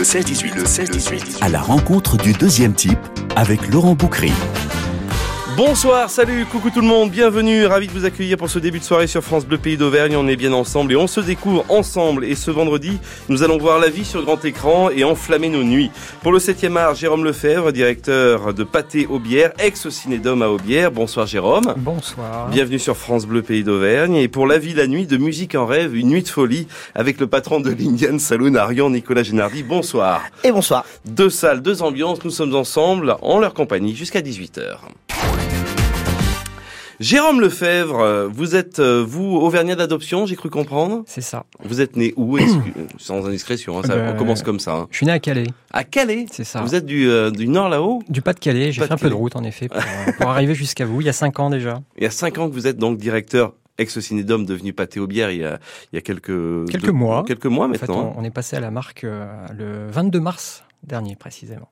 Le 16-18, le 16-18. À la rencontre du deuxième type avec Laurent Boucry. Bonsoir, salut, coucou tout le monde, bienvenue, ravi de vous accueillir pour ce début de soirée sur France Bleu Pays d'Auvergne. On est bien ensemble et on se découvre ensemble. Et ce vendredi, nous allons voir la vie sur grand écran et enflammer nos nuits. Pour le 7e art, Jérôme Lefebvre, directeur de Pâté Aubière, ex-cinédome à Aubière. Bonsoir Jérôme. Bonsoir. Bienvenue sur France Bleu Pays d'Auvergne. Et pour la vie, la nuit, de musique en rêve, une nuit de folie avec le patron de l'Indian Saloon, Arion Nicolas Génardi. Bonsoir. Et bonsoir. Deux salles, deux ambiances, nous sommes ensemble en leur compagnie jusqu'à 18h. Jérôme Lefebvre, vous êtes, euh, vous, Auvergnat d'adoption, j'ai cru comprendre C'est ça. Vous êtes né où Sans indiscrétion, hein, ça, Ben, on commence comme ça. hein. Je suis né à Calais, À Calais c'est ça. Vous êtes du, euh, du nord là-haut Du Pas-de-Calais, j'ai fait un peu de route en effet pour, euh, pour arriver jusqu'à vous, il y a cinq ans déjà. Il y a cinq ans que vous êtes donc directeur ex-cinédome devenu Pâté Aubière il y a, il y a quelques... Quelques deux- mois. Quelques mois En fait, maintenant. on, on est passé à la marque euh, le 22 mars dernier précisément.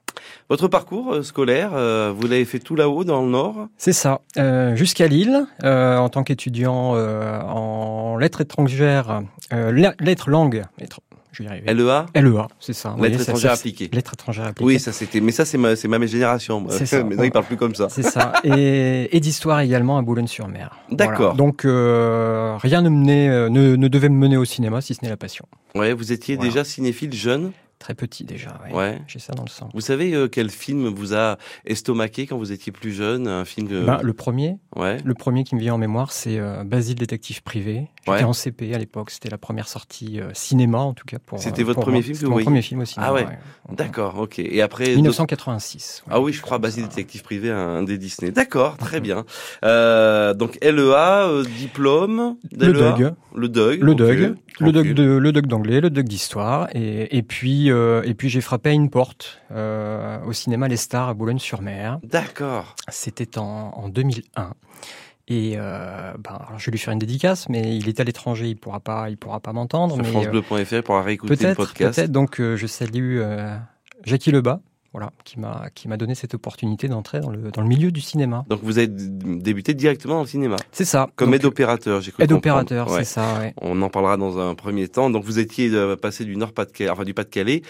Votre parcours euh, scolaire, euh, vous l'avez fait tout là-haut dans le nord C'est ça, euh, jusqu'à Lille, euh, en tant qu'étudiant en lettres étrangères, lettres langues, lettres, je vais y arriver. LEA LEA, c'est ça. Lettres étrangères appliquées. Lettres étrangères appliquées. Oui, ça c'était... Mais ça c'est ma, ma génération. ça. Maintenant ils parlent plus comme ça. C'est ça. Et, et d'histoire également à Boulogne-sur-Mer. D'accord. Donc euh, rien ne, menait, ne, ne devait me mener au cinéma si ce n'est la passion. Ouais, vous étiez Voilà. déjà cinéphile jeune? Très petit déjà. ouais. Ouais. J'ai ça dans le sang. Vous savez euh, quel film vous a estomaqué quand vous étiez plus jeune Un film. Ben, le premier, Ouais. le premier qui me vient en mémoire, c'est euh, Basile détective privé. J'étais Ouais. en CP à l'époque. C'était la première sortie euh, cinéma en tout cas pour. C'était euh, votre pour premier film que vous mon voyez premier film au cinéma. Ah ouais. ouais. D'accord, ok. Et après... d'autres- 1986. ouais. Ah oui, je crois Basile Détective Privé, un des Disney. D'accord, très bien. Euh, donc LEA, euh, diplôme Le d'LEA? Doug, Le Doug. le ok, Doug, le le Doug d'anglais, le Doug d'histoire, et, et puis euh, et puis j'ai frappé à une porte euh, au cinéma Les Stars à Boulogne-sur-Mer. D'accord. C'était en, en 2001. Et euh, ben, alors je vais lui faire une dédicace, mais il est à l'étranger, il pourra pas, il pourra pas m'entendre. Mais euh, francebleu.fr pour réécouter le podcast. peut-être. Donc euh, je salue euh, Jackie Lebas, voilà, qui m'a qui m'a donné cette opportunité d'entrer dans le dans le milieu du cinéma. Donc vous avez débuté directement dans le cinéma, C'est ça. comme Donc, aide opérateur, j'ai cru aide comprendre. opérateur, Ouais. c'est ça. Ouais. On en parlera dans un premier temps. Donc vous étiez euh, passé du Nord Pas-de-Calais, enfin du Pas-de-Calais,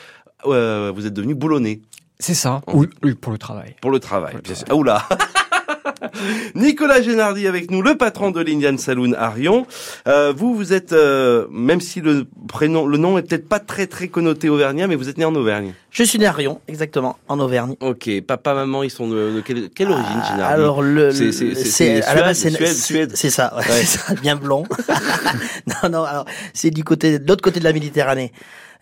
vous êtes devenu boulonnais C'est ça. Oui, oui, pour le travail. pour le travail. Pour le bien sûr. travail. Ah, oula. Nicolas Génardi avec nous, le patron de l'Indian Saloon Arion. Euh, vous, vous êtes, euh, même si le prénom, le nom est peut-être pas très très connoté auvergnat, mais vous êtes né en Auvergne. Je suis né à Rion, exactement, en Auvergne. Ok, papa, maman, ils sont de, de quelle, quelle origine Ah, Génardi Alors le, C'est- le- c'est- c'est- c'est c'est à la base Suède, c'est Suède, c'est- Suède. c'est ça, ouais, Ouais. c'est ça, bien blond. non non, alors c'est du côté de l'autre côté de la Méditerranée.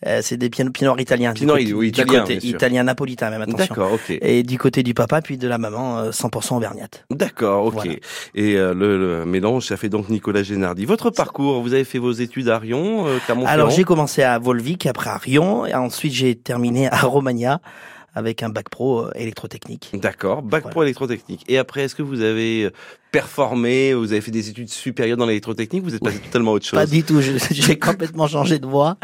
Euh, c'est des pieds noirs italiens. oui, du côté bien italien napolitain même attention. D'accord, ok. Et du côté du papa puis de la maman euh, 100% auvergnate. D'accord, ok. Voilà. Et euh, le, le mélange, ça fait donc Nicolas Génardi. Votre parcours, vous avez fait vos études à Rion, euh, Alors j'ai commencé à Volvic, après à Rion, et ensuite j'ai terminé à Romagna avec un bac pro euh, électrotechnique. D'accord, bac Voilà. pro électrotechnique. Et après, est-ce que vous avez euh, performé, vous avez fait des études supérieures dans l'électrotechnique, vous êtes passé totalement à autre chose? Pas du tout, j'ai complètement changé de voie.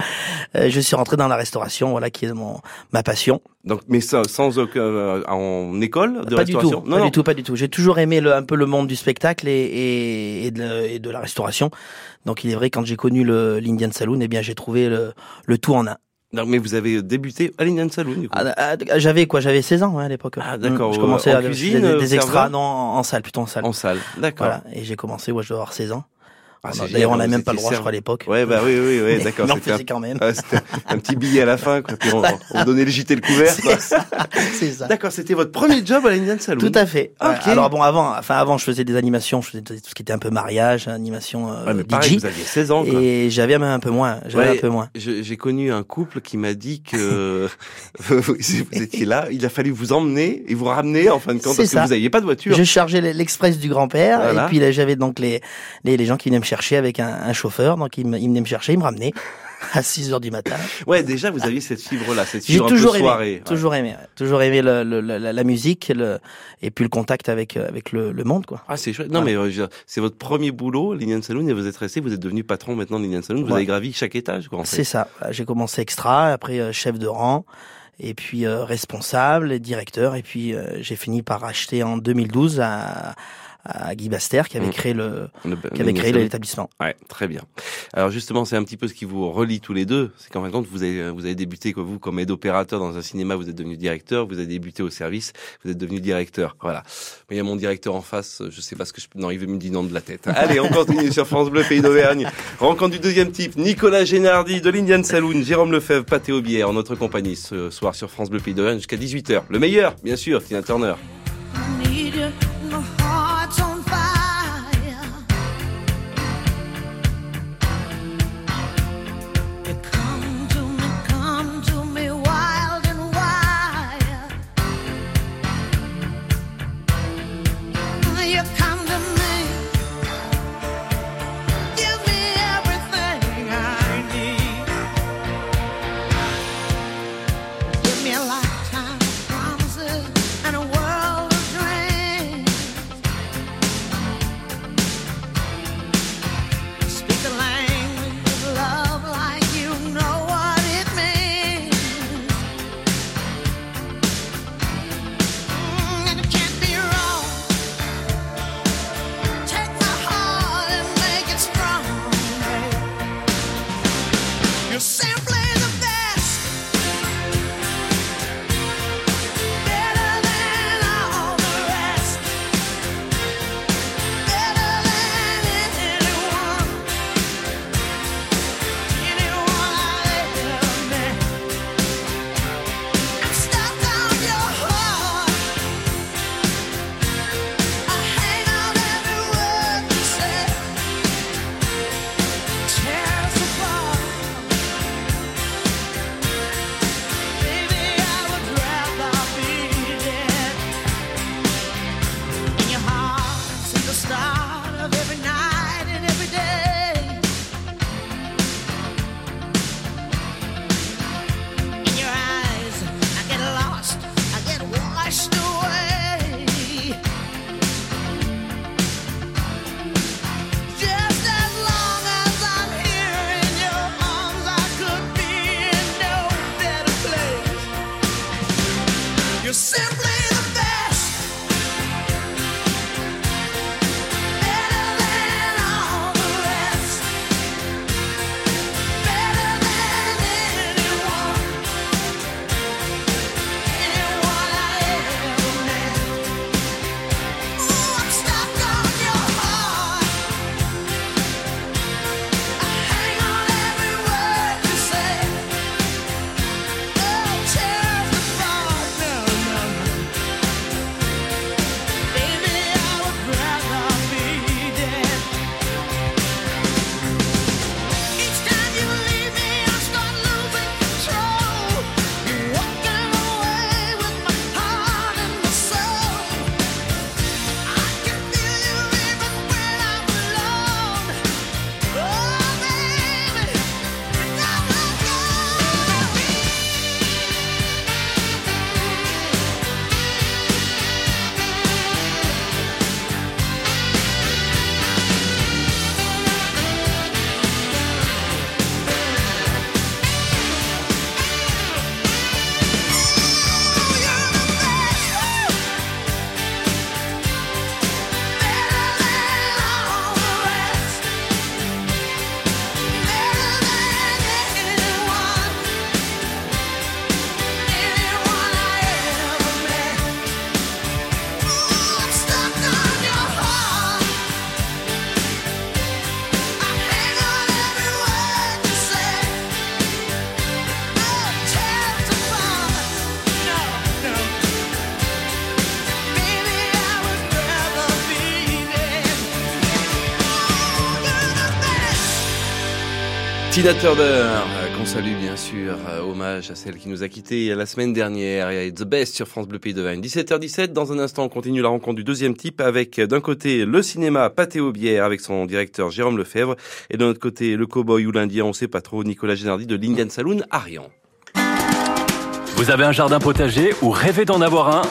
Euh, je suis rentré dans la restauration, voilà qui est mon ma passion. Donc, mais sans, sans aucun, euh, en école de pas du tout, restauration pas du tout, pas du tout. J'ai toujours aimé le, un peu le monde du spectacle et, et, et, de, et de la restauration. Donc il est vrai quand j'ai connu l'Indian Saloon, eh bien j'ai trouvé le, le tout en un. Non, mais vous avez débuté à l'Indian Saloon, du coup. Ah, ah, j'avais quoi J'avais 16 ans ouais, à l'époque. Ah, d'accord, Je euh, commençais en à cuisine, des, euh, des extras, non, en, en salle, plutôt en salle. En salle, d'accord. Voilà, et j'ai commencé, ouais, je dois avoir 16 ans. Ah, D'ailleurs, on n'a même pas le droit, je crois, à l'époque. Ouais, bah oui, oui, oui, d'accord. On C'était un, faisait quand même. ouais, c'était un petit billet à la fin, quoi. Puis on, on donnait le et le couvert, quoi. C'est ça. D'accord, c'était votre premier job à l'Indian Saloon. Tout à fait. Ok. Ouais, Alors bon, avant, enfin avant, je faisais des animations, je faisais tout ce qui était un peu mariage, animation euh, Ouais, mais DJ, pareil, vous aviez 16 ans, quoi. et j'avais même un peu moins. J'avais Ouais. un peu moins. J'ai connu un couple qui m'a dit que vous vous étiez là, il a fallu vous emmener et vous ramener en fin de compte parce que vous n'aviez pas de voiture. Je chargeais l'express du grand-père Voilà. et puis là, j'avais donc les, les les gens qui venaient me chercher avec un, un chauffeur, donc ils, me, ils venaient me chercher, ils me ramenaient à 6 heures du matin. Ouais, déjà vous aviez cette fibre-là, cette J'ai fibre un toujours peu aimé, soirée. Ouais. toujours aimé, ouais. toujours aimé le, le- la, la musique le, et puis le contact avec euh, avec le, le monde, quoi. Ah c'est chouette. Non Voilà. mais euh, c'est votre premier boulot, l'Indian Saloon, et vous êtes resté, vous êtes devenu patron maintenant de l'Indian Saloon. Vous Ouais. avez gravi chaque étage, quoi. En C'est fait. ça. Voilà, J'ai commencé extra, après euh, chef de rang, et puis euh, responsable, et directeur, et puis euh, j'ai fini par acheter en 2012 à, à Guy Baster qui avait Mm. créé le, Le- qui avait créé l'établissement. Ouais, très bien. Alors justement, c'est un petit peu ce qui vous relie tous les deux. C'est qu'en fin de compte, vous avez, vous avez débuté, vous, comme aide-opérateur dans un cinéma, vous êtes devenu directeur, vous avez débuté au service, vous êtes devenu directeur. Voilà. Mais il y a mon directeur en face, je sais pas ce que je. Non, il veut me dire non de la tête. Allez, on continue sur France Bleu, Pays d'Auvergne. Rencontre du deuxième type, Nicolas Génardi de l'Indian Saloon, Jérôme Lefebvre, Pâté Aubière, en notre compagnie ce soir sur France Bleu, Pays d'Auvergne jusqu'à 18h. Le meilleur, bien sûr, Tina Turner. Tina Turner, euh, qu'on salue bien sûr, euh, hommage à celle qui nous a quittés la semaine dernière et The Best sur France Bleu Pays de Vannes. 17h17, dans un instant on continue la rencontre du deuxième type avec euh, d'un côté le cinéma Pâté Aubière avec son directeur Jérôme Lefebvre et de l'autre côté le cowboy ou l'indien, on sait pas trop, Nicolas Génardi de l'Indian Saloon Arian. Vous avez un jardin potager ou rêvez d'en avoir un?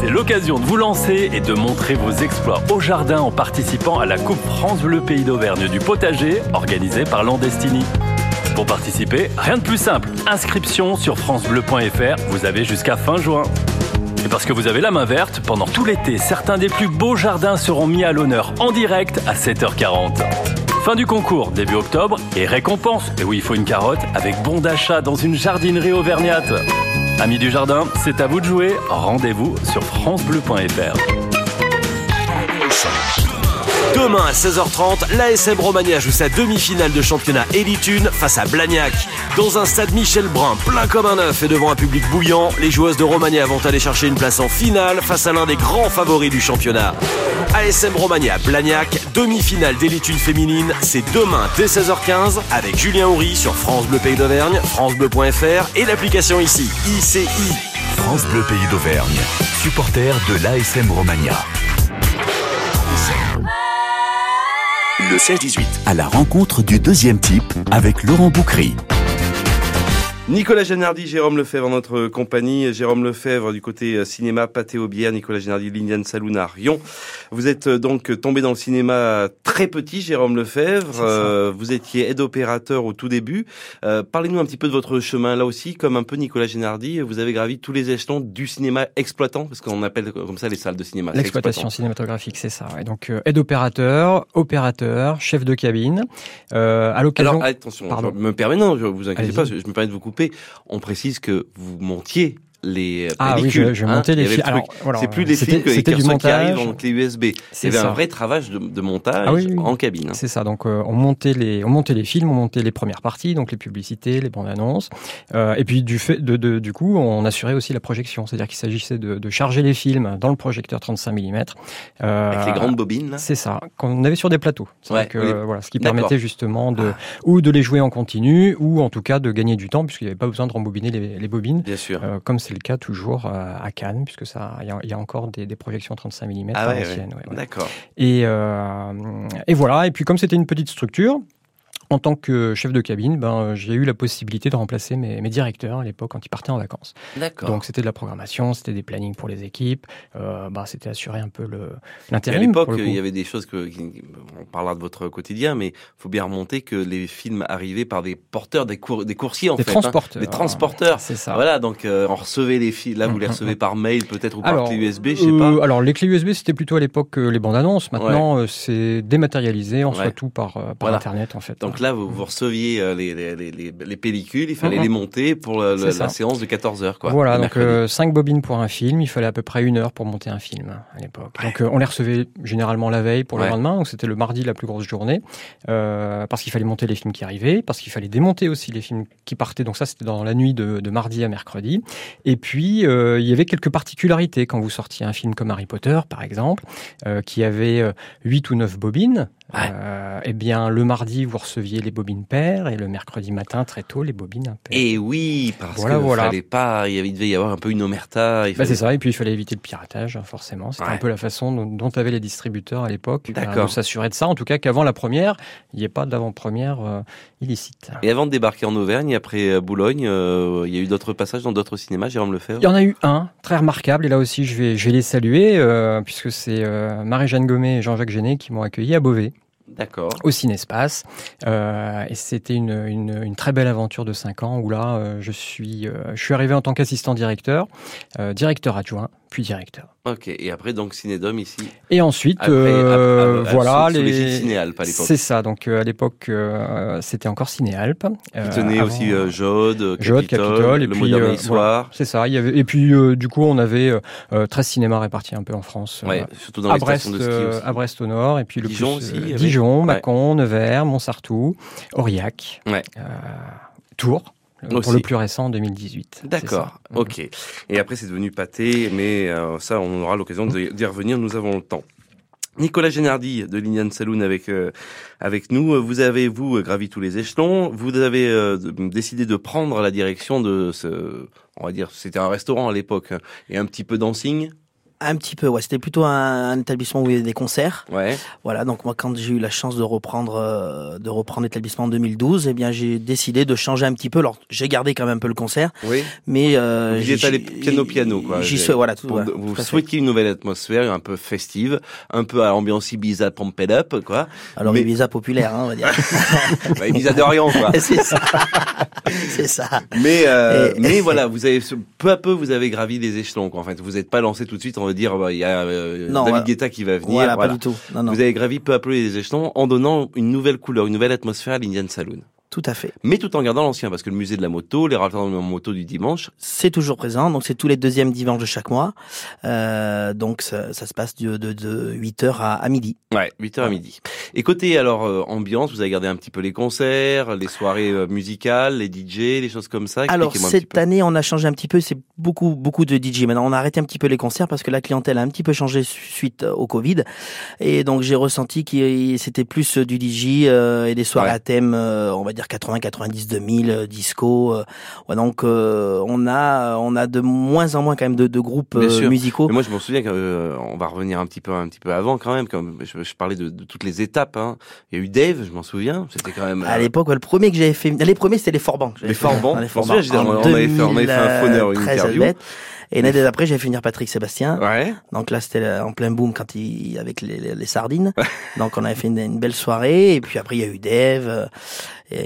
C'est l'occasion de vous lancer et de montrer vos exploits au jardin en participant à la Coupe France Bleu Pays d'Auvergne du potager organisée par Landestini. Pour participer, rien de plus simple. Inscription sur francebleu.fr, vous avez jusqu'à fin juin. Et parce que vous avez la main verte, pendant tout l'été, certains des plus beaux jardins seront mis à l'honneur en direct à 7h40. Fin du concours, début octobre, et récompense, et oui, il faut une carotte, avec bon d'achat dans une jardinerie auvergnate. Amis du jardin, c'est à vous de jouer. Rendez-vous sur francebleu.fr. Demain à 16h30, l'ASM Romagna joue sa demi-finale de championnat Elite 1 face à Blagnac. Dans un stade Michel Brun, plein comme un œuf et devant un public bouillant, les joueuses de Romagna vont aller chercher une place en finale face à l'un des grands favoris du championnat. ASM Romagna Blagnac, demi-finale d'Elite 1 féminine, c'est demain dès 16h15 avec Julien Houry sur France Bleu Pays d'Auvergne, francebleu.fr et l'application ici, ICI. France Bleu Pays d'Auvergne. Supporter de l'ASM Romagna. Le 16-18 à la rencontre du deuxième type avec Laurent Boucry. Nicolas Génardi, Jérôme Lefebvre en notre compagnie. Jérôme Lefebvre du côté euh, cinéma Pâté aux bières, Nicolas Génardi, l'Indian Saloon à Rion. Vous êtes euh, donc tombé dans le cinéma très petit, Jérôme Lefebvre. Euh, vous étiez aide opérateur au tout début. Euh, Parlez-nous un petit peu de votre chemin là aussi, comme un peu Nicolas Génardi. Vous avez gravi tous les échelons du cinéma exploitant, parce qu'on appelle comme ça les salles de cinéma. L'exploitation cinématographique, c'est ça. Et donc, euh, aide opérateur, opérateur, chef de cabine. Euh, à l'occasion, Alors attention, Pardon. je me permets, non, je vous inquiétez pas, je je me permets de vous couper. On précise que vous montiez les ah oui, je, je montais les films. le c'est plus des films que les du qui arrivent en clé USB. C'est un vrai travail de, de montage Ah oui, oui. en cabine. hein. C'est ça. Donc, euh, on montait les, on montait les films, on montait les premières parties, donc les publicités, les bandes annonces. Euh, et puis du fait, de, de- du coup, on assurait aussi la projection, c'est-à-dire qu'il s'agissait de, de charger les films dans le projecteur 35 mm. Euh, Avec les grandes bobines. C'est ça, qu'on avait sur des plateaux. C'est Ouais, que, oui. voilà, ce qui permettait justement de, Ah. ou de les jouer en continu, ou en tout cas de gagner du temps, puisqu'il n'y avait pas besoin de rembobiner les, les bobines. Bien sûr. Comme c'est le cas toujours euh, à Cannes, puisque ça, il y a- il y, a encore des, des projections 35 mm ah à ouais, ouais. l'ancienne. ouais, ouais. D'accord. Et, euh, et voilà. Et puis comme c'était une petite structure, en tant que chef de cabine, ben, j'ai eu la possibilité de remplacer mes, mes directeurs à l'époque quand ils partaient en vacances. Donc c'était de la programmation, c'était des plannings pour les équipes, euh, ben, c'était assurer un peu Et à l'époque, il y avait des choses que, qui- on parlera de votre quotidien, mais faut bien remonter que les films arrivaient par des porteurs, des, cour- des coursiers en des fait, hein. transporteurs. des transporteurs. C'est ça. Voilà, donc euh, on recevait les films. Là, vous les Mhm. recevez par mail peut-être ou par clé USB, je sais Euh, pas. alors les clés USB c'était plutôt à l'époque euh, les bandes annonces. Maintenant euh, c'est dématérialisé, on Ouais. tout par, euh, par Voilà. internet en fait. Donc là, vous, vous receviez euh, les, les, les, les- les pellicules, il fallait Mhm. les monter pour le- la séance de 14 heures, quoi. voilà, donc mercredi. 5 bobines pour un film, il fallait à peu près une heure pour monter un film à l'époque. Donc euh, on les recevait généralement la veille pour Ouais. le lendemain, donc c'était le mardi la plus grosse journée, euh, parce qu'il fallait monter les films qui arrivaient, parce qu'il fallait démonter aussi les films qui partaient. Donc ça c'était dans la nuit de, de mardi à mercredi. Et puis euh, il y avait quelques particularités quand vous sortiez un film comme Harry Potter par exemple, euh, qui avait euh, 8 ou 9 bobines. Ouais. Euh, eh bien le mardi vous receviez les bobines paires et le mercredi matin très tôt les bobines impaires. Et oui, parce Voilà, que voilà. fallait pas, il y avait, il devait y avoir un peu une omerta. Bah, c'est ça, et puis il fallait éviter le piratage, hein, forcément. C'était Ouais. un peu la façon dont, dont avaient les distributeurs à l'époque, euh, de s'assurer de ça. En tout cas, qu'avant la première, il n'y ait pas d'avant-première euh, illicite. Et avant de débarquer en Auvergne, après euh, Boulogne, il y a eu d'autres passages dans d'autres cinémas, Jérôme Lefebvre? Il y en a eu un, très remarquable, et là aussi je vais, je vais les saluer, puisque c'est Marie-Jeanne Gommet et Jean-Jacques Géné qui m'ont accueilli à Beauvais, D'accord. au Cinespace. Euh, et c'était une, très belle aventure de 5 ans, où là, euh, je, suis, euh, je suis arrivé en tant qu'assistant directeur, euh, directeur adjoint, puis directeur. Ok. Et après, donc, Cinédome ici. Et ensuite, Après, euh, à- à- à- voilà, sous- les... l'égide Cinéalp à l'époque. C'est ça. Donc euh, à l'époque, euh, c'était encore Cinéalp. Euh, Qui tenait avant- aussi euh, Jode, Capitole, Capitole, et le puis, euh, Histoire. C'est ça. Il y avait et puis euh, du coup, on avait euh, euh, 13 cinémas répartis un peu en France. euh, Ouais, surtout dans à les Brest, de ski euh, aussi. à Brest au nord, et puis le Dijon plus, aussi, euh, Dijon, Ouais. Mâcon, Nevers, Montsartou, Aurillac, Ouais. euh, Tours, Aussi. pour le plus récent en 2018. C'est D'accord, ok. Et après, c'est devenu pâté, mais euh, ça, on aura l'occasion d'y revenir, nous avons le temps. Nicolas Génardi de l'Indian Saloon avec euh, avec nous. Vous avez vous gravi tous les échelons. Vous avez euh, décidé de prendre la direction de ce, on va dire, c'était un restaurant à l'époque hein, et un petit peu dancing. Un petit peu, ouais. C'était plutôt un, un établissement où il y avait des concerts. Ouais. Voilà, donc moi quand j'ai eu la chance de reprendre euh, de reprendre l'établissement en 2012, eh bien j'ai décidé de changer un petit peu. Alors j'ai gardé quand même un peu le concert, Oui. mais euh, Vous êtes allé piano piano quoi. J'y suis, voilà, tout. Pour- ouais, vous tout souhaitiez une nouvelle atmosphère, un peu festive, un peu à l'ambiance Ibiza Pumped Up, quoi. Alors mais- Ibiza populaire, hein, on va dire. Bah, Ibiza d'Orient, quoi. c'est ça, c'est ça. Mais euh, Et- mais voilà, vous avez peu à peu vous avez gravi les échelons. Quoi. En fait, vous n'êtes pas lancé tout de suite. On va dire bah, il y a euh, Non, David. Guetta qui va venir. Voilà, voilà. pas du tout. Non, non, Vous avez gravi peu à peu les échelons en donnant une nouvelle couleur, une nouvelle atmosphère à l'Indian Saloon. Tout à fait. Mais tout en gardant l'ancien, parce que le musée de la moto, les rassemblements moto du dimanche, C'est toujours présent, donc c'est tous les deuxièmes dimanches de chaque mois. Euh, donc ça, ça se passe de, de, de 8h à, à midi. ouais, 8h à midi. Et côté alors euh, ambiance, vous avez gardé un petit peu les concerts, les soirées euh, musicales, les DJ, les choses comme ça. Alors cette année, on a changé un petit peu. C'est beaucoup beaucoup de DJ. Maintenant, on a arrêté un petit peu les concerts parce que la clientèle a un petit peu changé su- suite au Covid. Et donc j'ai ressenti que c'était plus du DJ euh, et des soirées Ouais. à thème, euh, on va dire 80, 90, 2000, euh, disco. euh. Ouais, donc euh, on a on a de moins en moins quand même de, de groupes euh, musicaux. Mais moi, je m'en souviens qu'on va revenir un petit peu, un petit peu avant quand même. Comme je, je parlais de, de toutes les étapes. Hein. Il y a eu Dave, je m'en souviens. C'était quand même. À l'époque, ouais, le premier que j'avais fait, les premiers c'était les j'avais Les hein, les m'en Forbans. souviens, En on avait fait- on avait fait un fauneur, une 2013, interview. Et l'année d'après, j'avais fait venir Patrick Sébastien. Ouais. Donc là, c'était en plein boom quand il avec les, les, les sardines. Donc on avait fait une, une belle soirée. Et puis après, il y a eu Dave, euh,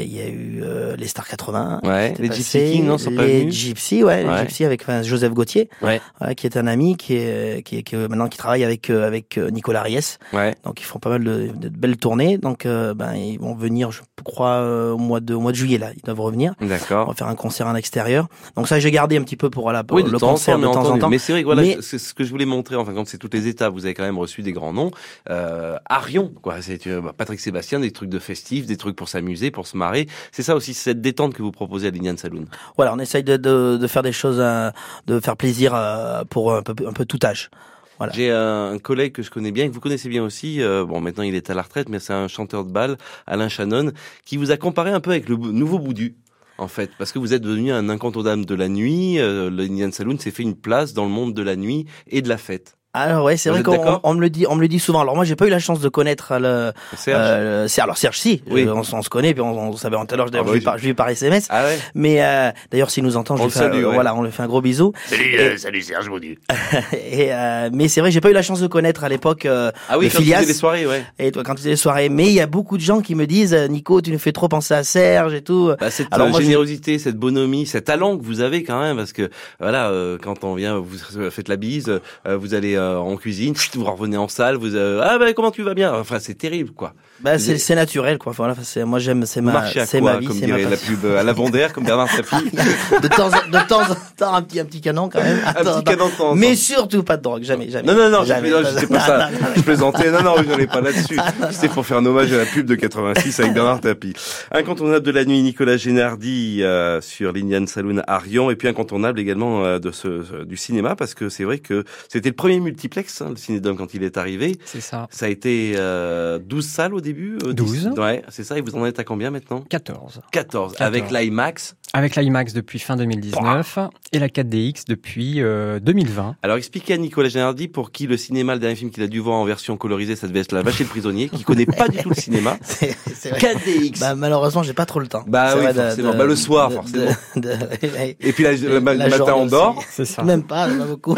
il y a eu euh, les Stars 80. Ouais. C'était Les passé, Gypsy Kings, non, sont pas les venus. Gypsy, ouais, Ouais. les Gypsy avec enfin, Joseph Gauthier, Ouais. qui est un ami qui est qui est, qui est- maintenant qui travaille avec euh, avec euh, Nicolas Ries. Ouais. Donc ils font pas mal de, de belles tournées. Donc euh, ben ils vont venir, je crois, au mois de au mois de juillet là, ils doivent revenir. On D'accord. va faire un concert en extérieur. Donc ça, j'ai gardé un petit peu pour voilà, pour Oui, le temps concert temps, de temps en temps. Mais c'est vrai que voilà, Mais- c'est ce que je voulais montrer. Enfin, quand c'est toutes les étapes, vous avez quand même reçu des grands noms. Euh, Arion, quoi. C'est bah, Patrick Sébastien, des trucs de festifs, des trucs pour s'amuser, pour se marrer. C'est ça aussi, cette détente que vous proposez à l'Indian Saloon. Voilà, on essaye de, de, de faire des choses, euh, de faire plaisir euh, pour un peu, un peu tout âge. Voilà. J'ai un collègue que je connais bien, que vous connaissez bien aussi. euh, bon, maintenant il est à la retraite, mais c'est un chanteur de bal, Alain Shannon, qui vous a comparé un peu avec le nouveau Boudu. En fait, parce que vous êtes devenu un incontournable de la nuit, euh, l'Indian Saloon s'est fait une place dans le monde de la nuit et de la fête. Alors ouais, c'est vrai qu'on on me le dit, on me le dit souvent. Alors moi, j'ai pas eu la chance de connaître le. Serge euh, le- c'est alors Serge si, Oui. Euh, on, se connaît, puis on, on savait tout à l'heure. Ah d'ailleurs, bah je, oui, lui par, je lui ai par SMS. Ah ouais Mais euh, d'ailleurs, s'il nous entend, je On lui le fais, un- salue, ouais. voilà, on lui fait un gros bisou. Salut, euh, salut Serge Boudu. Et euh, mais c'est vrai, j'ai pas eu la chance de connaître à l'époque. euh, Ah oui, le quand tu Filias. faisais les soirées, ouais. Et toi, quand tu faisais les soirées, mais il y a beaucoup de gens qui me disent, euh, Nico, tu nous fais trop penser à Serge et tout. Bah, cette Alors euh, moi, je- générosité, cette bonhomie, cet talent que vous avez quand même, parce que voilà, euh, quand on vient, vous faites la bise, euh, vous allez euh, en cuisine, vous revenez en salle, vous euh, ah ben comment tu vas bien, enfin c'est terrible quoi. Bah, c'est c'est naturel, quoi. Voilà, c'est moi j'aime, c'est ma, à c'est quoi, ma vie, comme c'est ma la pub à la Bondère, comme Bernard Tapie. de temps, en- de temps en temps, un petit, un petit canon quand même. Un Attends, petit attends. canon temps en temps. Mais surtout pas de drogue, jamais, jamais. Non, non, non, jamais. je c'était pas ça. Non, non, non. Je plaisantais. Non, non, je n'en ai pas là-dessus. C'était pour faire un hommage à la pub de 86 avec Bernard Tapie. Incontournable de la nuit, Nicolas Génardi euh, sur l'Indian Saloon à Rion. Et puis incontournable également euh, de ce, du cinéma, parce que c'est vrai que c'était le premier multiplex, hein, le Cinédome, quand il est arrivé. C'est ça. Ça a été euh, 12 salles au début euh, 12. 10. Ouais, c'est ça. Et vous en êtes à combien maintenant? 14. 14. 14. Avec l'IMAX. Avec l'IMAX depuis fin 2019 et la 4DX depuis euh, 2020. Alors expliquez à Nicolas Génardi pour qui le cinéma, le dernier film qu'il a dû voir en version colorisée, ça devait être La Vache et le Prisonnier, qui connaît pas du tout le cinéma. C'est c'est vrai. 4DX. Bah, malheureusement, j'ai pas trop le temps. Bah C'est oui, de- forcément. de- Bah, le soir, de- forcément. de- de- Et puis la, le, ma- la le matin on dort. C'est ça. Même pas, pas beaucoup.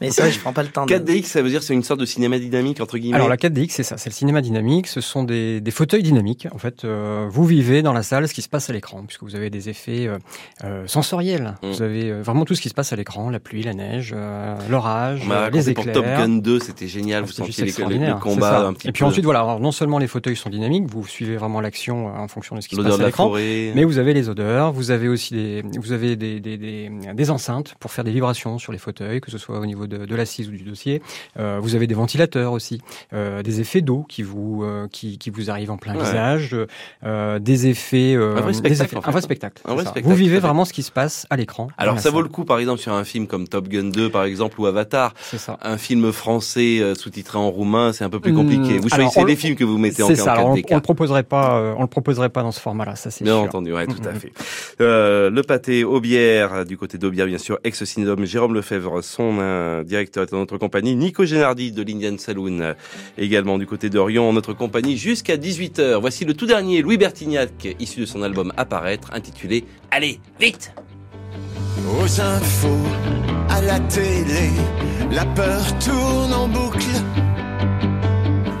Mais c'est vrai, je prends pas le temps. de- 4DX, ça veut dire c'est une sorte de cinéma dynamique entre guillemets. Alors la 4DX, c'est ça, c'est le cinéma dynamique. Ce sont des, des fauteuils dynamiques. En fait, euh, vous vivez dans la salle ce qui se passe à l'écran, puisque vous avez des effets euh, euh, sensoriels. Mm. Vous avez vraiment tout ce qui se passe à l'écran la pluie, la neige, l'orage, les raconté pour éclairs. Top Gun 2, c'était génial. Vous C'est juste sentiez les, les, extraordinaire, le c'est combat ça. un petit Et puis peu. ensuite, voilà, alors, non seulement les fauteuils sont dynamiques, vous suivez vraiment l'action en fonction de ce qui se passe à l'écran. Mais vous avez les odeurs, vous avez aussi des, vous avez des, des, des, des enceintes pour faire des vibrations sur les fauteuils, que ce soit au niveau de, de l'assise ou du dossier. Vous avez des ventilateurs aussi, des effets d'eau qui vous euh, qui, qui vous arrivent en plein Ouais. visage, euh, des effets, euh, Un vrai spectacle, effets- en fait. un vrai spectacle. Un c'est vrai ça. spectacle, Vous vivez vraiment ce qui se passe à l'écran. Alors ça, vaut le coup, par exemple, sur un film comme Top Gun 2, par exemple, ou Avatar. C'est ça. Un film français euh, sous-titré en roumain, c'est un peu plus compliqué. Hmm, Vous choisissez on les le- films que vous mettez en C'est ça. 44 alors, on, on le proposerait pas, on le proposerait pas dans ce format-là, ça c'est Bien sûr. entendu, ouais, tout à fait. Le pâté Aubière, du côté d'Aubière, bien sûr, ex-synodome Jérôme Lefebvre, son directeur est dans notre compagnie. Nico Génardi de l'Indian Saloon, également du côté d'Orion, en notre compagnie jusqu'à 18h. Voici le tout dernier, Louis Bertignac, issu de son album Apparaître, intitulé Allez, vite Aux infos, à la télé, la peur tourne en boucle.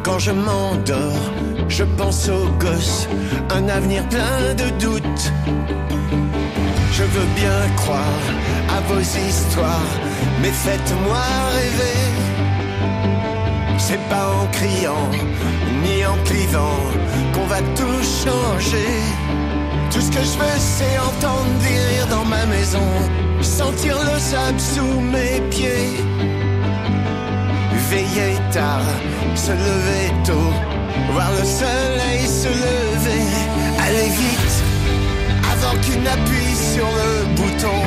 Quand je m'endors, je pense aux gosses, un avenir plein de doutes. Je veux bien croire à vos histoires, mais faites-moi rêver. C'est pas en criant, en qu'on va tout changer. Tout ce que je veux, c'est entendre des rires dans ma maison, sentir le sable sous mes pieds. Veiller tard, se lever tôt, voir le soleil se lever. Aller vite, avant qu'il n'appuie sur le bouton,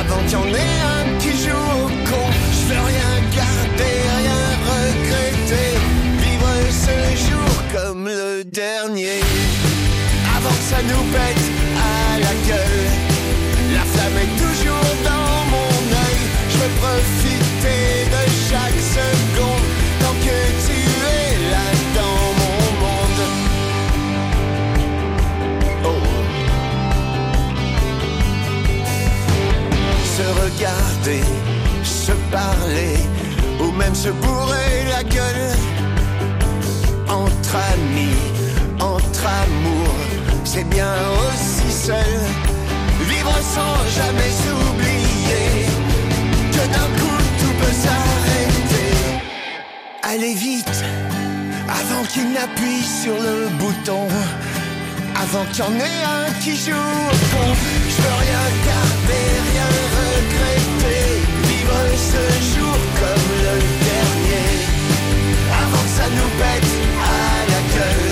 avant qu'il y en ait un qui joue au con. Je veux rien garder, rien ce jour comme le dernier avant que ça nous pète à la gueule. La flamme est toujours dans mon œil. Je veux profiter de chaque seconde tant que tu es là dans mon monde. Oh. Se regarder, se parler, ou même se bourrer Allez vite, avant qu'il n'appuie sur le bouton. Avant qu'il y en ait un qui joue au je veux rien garder, rien regretter. Vivre ce jour comme le dernier avant que ça nous pète à la gueule.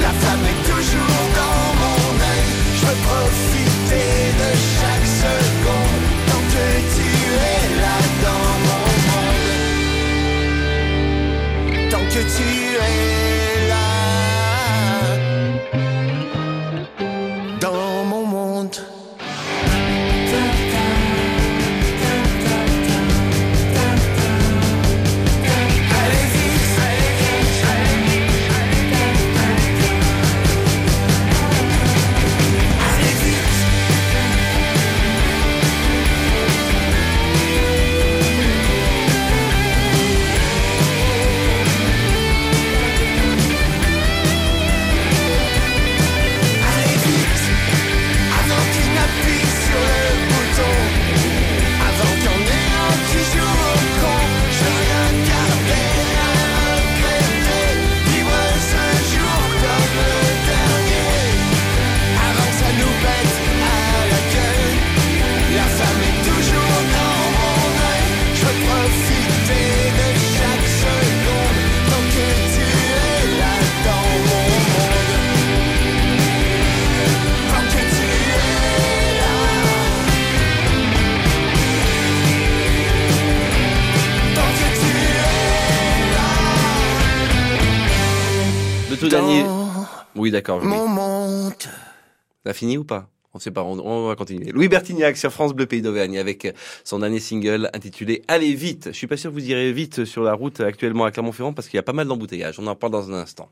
La flamme est toujours dans mon œil. Je veux profiter d'accord. oui. mon monde. T'as fini ou pas? On sait pas, on, on va continuer. Louis Bertignac sur France Bleu Pays d'Auvergne avec son dernier single intitulé Allez vite. Je suis pas sûr que vous irez vite sur la route actuellement à Clermont-Ferrand parce qu'il y a pas mal d'embouteillages. On en parle dans un instant.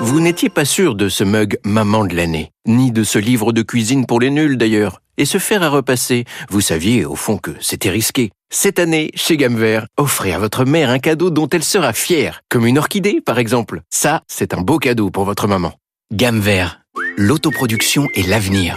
Vous n'étiez pas sûr de ce mug Maman de l'année, ni de ce livre de cuisine pour les nuls d'ailleurs. Et se faire à repasser, vous saviez au fond que c'était risqué. Cette année, chez Gamme offrez à votre mère un cadeau dont elle sera fière, comme une orchidée par exemple. Ça, c'est un beau cadeau pour votre maman. Gamme Vert, l'autoproduction et l'avenir.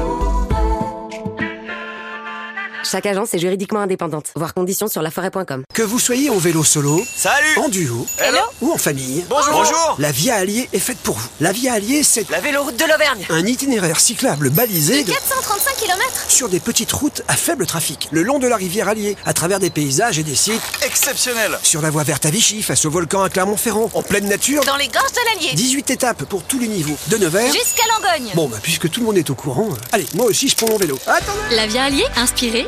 Chaque agence est juridiquement indépendante. Voir conditions sur laforêt.com. Que vous soyez en vélo solo, Salut en duo Hello ou en famille, Bonjour Bonjour la Via Allier est faite pour vous. La Via Allier, c'est La véloroute de l'Auvergne un itinéraire cyclable balisé de- 435 km sur des petites routes à faible trafic, le long de la rivière Allier, à travers des paysages et des sites, Exceptionnel sur la voie verte à Vichy, face au volcan à Clermont-Ferrand, en pleine nature. Dans les gorges de l'Allier 18 étapes pour tous les niveaux, de Nevers. Jusqu'à Langogne Bon, bah, puisque tout le monde est au courant, euh, allez, moi aussi je prends mon vélo. Attendez La Via Allier, inspirez,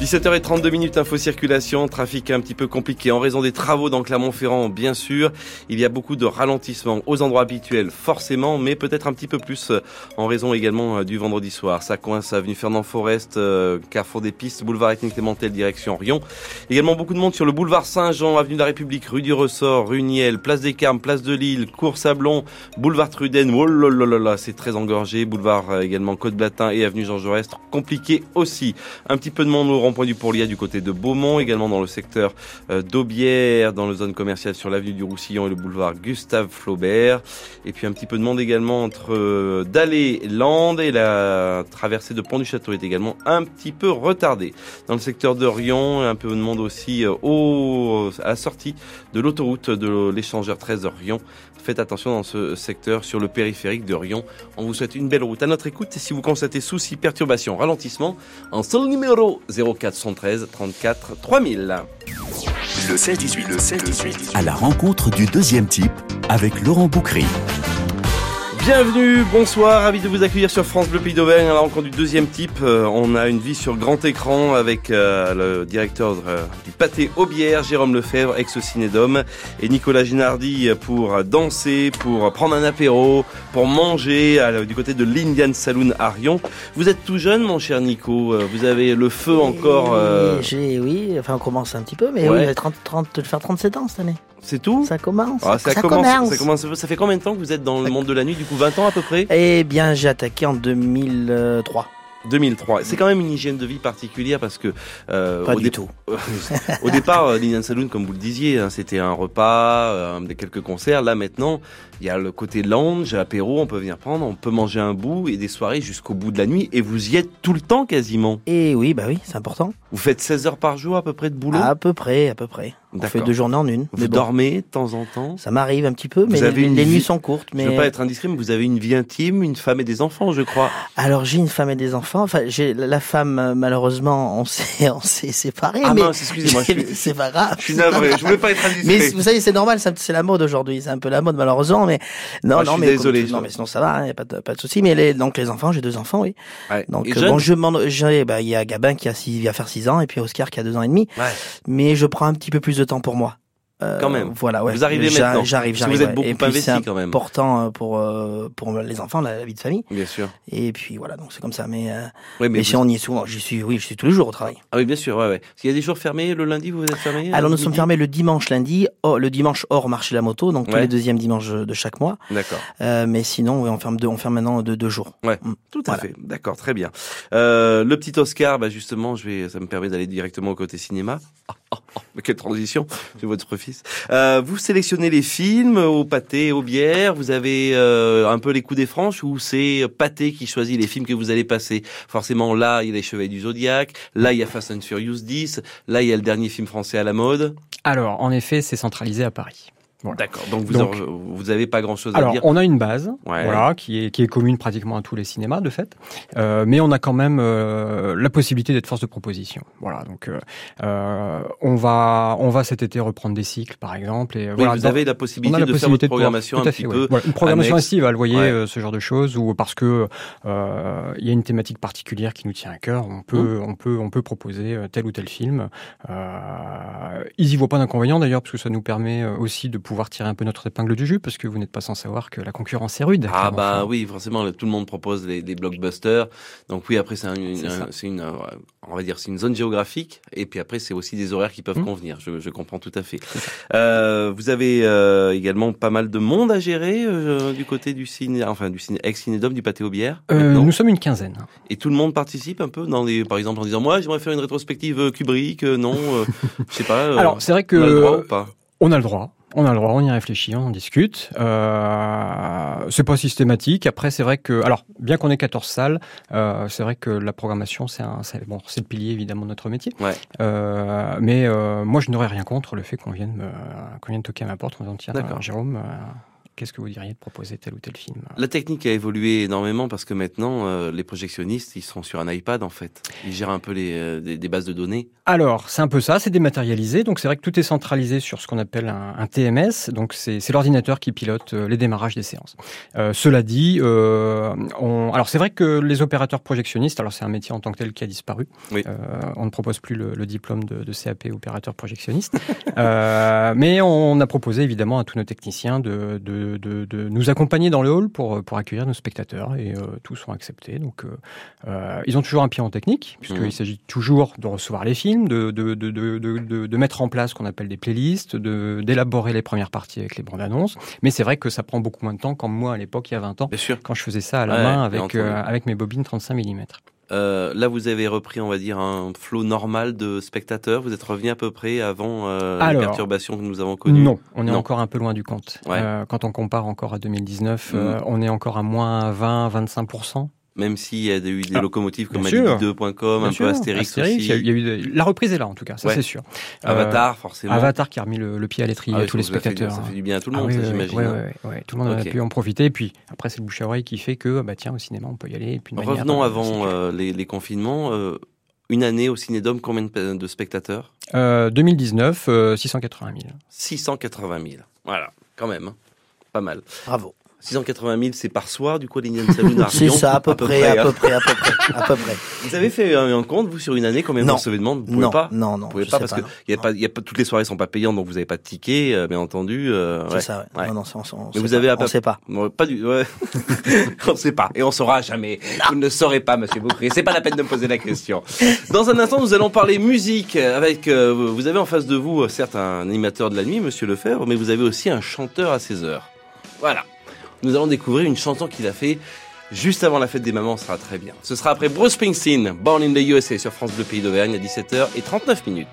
17h32 minutes, info circulation, trafic un petit peu compliqué en raison des travaux dans Clermont-Ferrand, bien sûr. Il y a beaucoup de ralentissements aux endroits habituels, forcément, mais peut-être un petit peu plus euh, en raison également euh, du vendredi soir. Ça coince avenue Fernand Forest, euh, Carrefour des Pistes, boulevard Étienne Clémentel, direction Rion. Également beaucoup de monde sur le boulevard Saint-Jean, avenue de la République, rue du Ressort, rue Niel, place des Carmes, place de Lille, cours Sablon, boulevard Truden. Oh là là là là, c'est très engorgé. Boulevard euh, également Côte-Blatin et avenue Jean Jaurès, compliqué aussi. Un petit peu de monde au rond-point du Pourlier du côté de Beaumont, également dans le secteur euh, d'Aubière, dans la zone commerciale sur l'avenue du Roussillon et le boulevard Gustave Flaubert. Et puis un petit peu de monde également entre euh, Dallé, Landes et la traversée de Pont du Château est également un petit peu retardée. Dans le secteur de Rion, un peu de monde aussi euh, au, à la sortie de l'autoroute de l'échangeur 13 Rion. Faites attention dans ce secteur sur le périphérique de Rion. On vous souhaite une belle route. À notre écoute, si vous constatez soucis, perturbations, ralentissement, un seul numéro 0413 34 3000. Le 16-18, le 16-18, à la rencontre du deuxième type avec Laurent Boucry. Bienvenue, bonsoir, ravi de vous accueillir sur France Bleu Pays d'Auvergne à la rencontre du deuxième type. Euh, on a une vie sur grand écran avec euh, le directeur euh, du pâté Aubière, Jérôme Lefebvre, ex-cinédome, et Nicolas Ginardi pour danser, pour prendre un apéro, pour manger à- du côté de l'Indian Saloon à Rion. Vous êtes tout jeune, mon cher Nico, vous avez le feu encore. J'ai, oui, enfin on commence un petit peu, mais Ouais. oui, 30, 30, de faire 37 ans cette année. C'est tout Ça commence. Ah, ça, ça commence, commence. Ça, commence, ça fait combien de temps que vous êtes dans le monde de la nuit Du coup, 20 ans à peu près? Eh bien, j'ai attaqué en 2003. 2003. C'est quand même une hygiène de vie particulière parce que euh, Pas au du tout. au départ, euh, l'Indian Saloon, comme vous le disiez, hein, c'était un repas, euh, quelques concerts. Là maintenant, il y a le côté lounge, apéro, on peut venir prendre, on peut manger un bout et des soirées jusqu'au bout de la nuit. Et vous y êtes tout le temps quasiment. Et oui, bah oui, c'est important. Vous faites 16 heures par jour à peu près de boulot? À peu près, à peu près. On fait deux journées en une. Vous mais bon, dormez de temps en temps? ça m'arrive un petit peu, mais Vous avez les, les vie- nuits sont courtes. Mais Je veux pas être indiscret, mais vous avez une vie intime, une femme et des enfants, je crois. alors j'ai une femme et des enfants. Enfin, j'ai la femme euh, malheureusement, on s'est on s'est séparés. Ah mais mince, excusez-moi, suis- c'est pas grave. Je suis navré, je voulais pas être indiscret. Mais vous savez, c'est normal, c'est la mode aujourd'hui, c'est un peu la mode malheureusement, mais non, Ah, je non, suis mais désolé, comme- je- non, mais sinon ça va, il y a pas de, pas de souci. Mais les, donc les enfants, j'ai deux enfants, oui. Ouais. Donc euh, bon, je m'en, j'ai, bah, il y a Gabin qui a six, il va faire six ans, et puis Oscar qui a deux ans et demi. Ouais. Mais je prends un petit peu plus de temps pour moi. Euh, Quand même. Voilà, ouais. Vous arrivez maintenant. J'arrive, j'arrive. vous êtes ouais. beaucoup et puis, investi c'est quand même. important euh, pour euh, pour les enfants, la, la vie de famille. Bien sûr. Et puis voilà, donc c'est comme ça. Mais, euh, Oui, mais, mais si on y est souvent, j'y suis, oui, je suis tous les jours au travail. Ah oui, bien sûr, ouais, ouais. Parce qu'il y a des jours fermés, le lundi, vous êtes fermé Alors nous sommes fermés le dimanche, lundi, oh, le dimanche hors marché de la moto, donc tous les deuxièmes dimanches de chaque mois. D'accord. Mais sinon, oui, on ferme deux, on ferme maintenant de deux jours. Ouais, Mm. tout à Voilà. fait. D'accord, très bien. Le petit Oscar, bah justement, je vais, ça me permet d'aller directement au côté cinéma. Ah, ah, ah, mais quelle transition, c'est votre Euh, vous sélectionnez les films au pâté, aux bières. Vous avez euh, un peu les coups des franches ou c'est pâté qui choisit les films que vous allez passer? Forcément, là, il y a les Chevaliers du Zodiaque. Là, il y a Fast and Furious 10. Là, il y a le dernier film français à la mode. Alors, en effet, c'est centralisé à Paris. Voilà. D'accord. Donc vous, en- vous avez pas grand chose à Alors, dire. on a une base, Ouais. voilà, qui est qui est commune pratiquement à tous les cinémas de fait, Euh, mais on a quand même euh, la possibilité d'être force de proposition. Voilà, donc euh, euh, on va on va cet été reprendre des cycles par exemple et euh, Oui, voilà, vous avez la possibilité la de faire possibilité votre de pouvoir- programmation un fait, petit ouais. peu. Voilà, une programmation annexe. estivale, vous voyez, Ouais. euh, ce genre de choses, ou parce que euh, il y a une thématique particulière qui nous tient à cœur, on peut, Mmh. on peut, on peut proposer tel ou tel film. Euh, ils y voient pas d'inconvénient d'ailleurs, parce que ça nous permet aussi de pouvoir pouvoir tirer un peu notre épingle du jeu, parce que vous n'êtes pas sans savoir que la concurrence est rude. Ah bah oui, forcément, tout le monde propose des, des blockbusters. Donc oui, après c'est un- une, un- euh, on va dire, c'est une zone géographique. Et puis après, c'est aussi des horaires qui peuvent Mmh. convenir. Je, je comprends tout à fait. Euh, vous avez euh, également pas mal de monde à gérer euh, du côté du ciné, enfin du ciné, ex-cinédome du pâté aux bières. Nous sommes une quinzaine. Et tout le monde participe un peu dans les, par exemple, en disant moi, j'aimerais faire une rétrospective Kubrick. non, je sais pas. Alors, c'est vrai que on a le droit on a le droit. On y réfléchit, on en discute. Euh, c'est pas systématique. Après, c'est vrai que, alors, bien qu'on ait 14 salles, euh, c'est vrai que la programmation, c'est un, c'est- bon, c'est le pilier évidemment de notre métier. Ouais. Euh, mais euh, moi, je n'aurais rien contre le fait qu'on vienne, me- qu'on vienne toquer à ma porte en disant tiens, D'accord. Jérôme, qu'est-ce que vous diriez de proposer tel ou tel film? La technique a évolué énormément parce que maintenant, euh, les projectionnistes, ils sont sur un iPad en fait. Ils gèrent un peu les, euh, des, des bases de données. Alors, c'est un peu ça, c'est dématérialisé. Donc, c'est vrai que tout est centralisé sur ce qu'on appelle un, un TMS. Donc, c'est l'ordinateur qui pilote euh, les démarrages des séances. Euh, cela dit, on... alors c'est vrai que les opérateurs projectionnistes, alors c'est un métier en tant que tel qui a disparu. Oui. On ne propose plus le, le diplôme de, de CAP opérateur projectionniste. Mais on a proposé évidemment à tous nos techniciens de, de, de, de nous accompagner dans le hall pour, pour accueillir nos spectateurs et euh, tous ont accepté. Donc, euh, euh, ils ont toujours un pied en technique, puisqu'il Mhm. s'agit toujours de recevoir les films, de, de, mettre en place ce qu'on appelle des playlists, de- d'élaborer les premières parties avec les bandes annonces. Mais c'est vrai que ça prend beaucoup moins de temps qu'en moi, à l'époque, il y a 20 ans, Bien sûr. quand je faisais ça à la Ouais, main avec, avec mes bobines 35 mm. Euh, là, vous avez repris, on va dire, un flot normal de spectateurs. Vous êtes revenu à peu près avant euh, les Alors, perturbations que nous avons connues. Non, on est Non. encore un peu loin du compte. Ouais. Euh, quand on compare encore à 2019, Mhm. euh, on est encore à moins 20-25%. Même s'il y a eu des Ah, locomotives comme bien sûr. Alibi2.com, un Bien peu sûr, Astérix, Astérix, aussi. il y a eu- il y a eu de- La reprise est là, en tout cas, ça Ouais. c'est sûr. Euh, Avatar, forcément. Avatar qui a remis le, le pied à l'étrier Ah oui, à tous les ça fait du- spectateurs. ça fait du bien à tout le Ah monde, oui, ça, oui, j'imagine, ouais, hein. ouais, ouais, ouais, tout le monde a pu en profiter. Et puis après, c'est le bouche à oreille qui fait que, bah, tiens, au cinéma, on peut y aller. Et puis manière, Revenons avant euh, les, les confinements. euh, une année au Cinédome, combien de, pe- de spectateurs? Euh, 2019, euh, 680 000. 680 000. Voilà, quand même. hein. Pas mal. Bravo. 680 000, c'est par soir, du coup, l'Indian Saloon à C'est ça, à peu près, à hein. peu près, à peu près, à peu près. Vous avez fait un, compte, vous, sur une année, combien Non. vous recevez de monde? Vous pouvez Non, pas? Non, non, Vous pouvez je pas, sais parce pas, que y a pas, y a pas, toutes les soirées sont pas payantes, donc vous n'avez pas de ticket, euh, bien entendu. euh, C'est ouais. ça, ouais. Ouais. Non, non, on, on Mais sait vous pas. avez à on peu- sait pas. Non, pas du, ouais. on sait pas. Et on saura jamais. Vous ne saurez pas, monsieur Beaupré. C'est pas la peine de me poser la question. Dans un instant, nous allons parler musique avec, euh, vous avez en face de vous, euh, certes, un animateur de la nuit, monsieur Lefebvre, mais vous avez aussi un chanteur à 16 heures. Voilà. Nous allons découvrir une chanson qu'il a fait juste avant la fête des mamans, ce sera très bien. Ce sera après Bruce Springsteen, Born in the USA sur France Bleu Pays d'Auvergne à 17h et 39 minutes.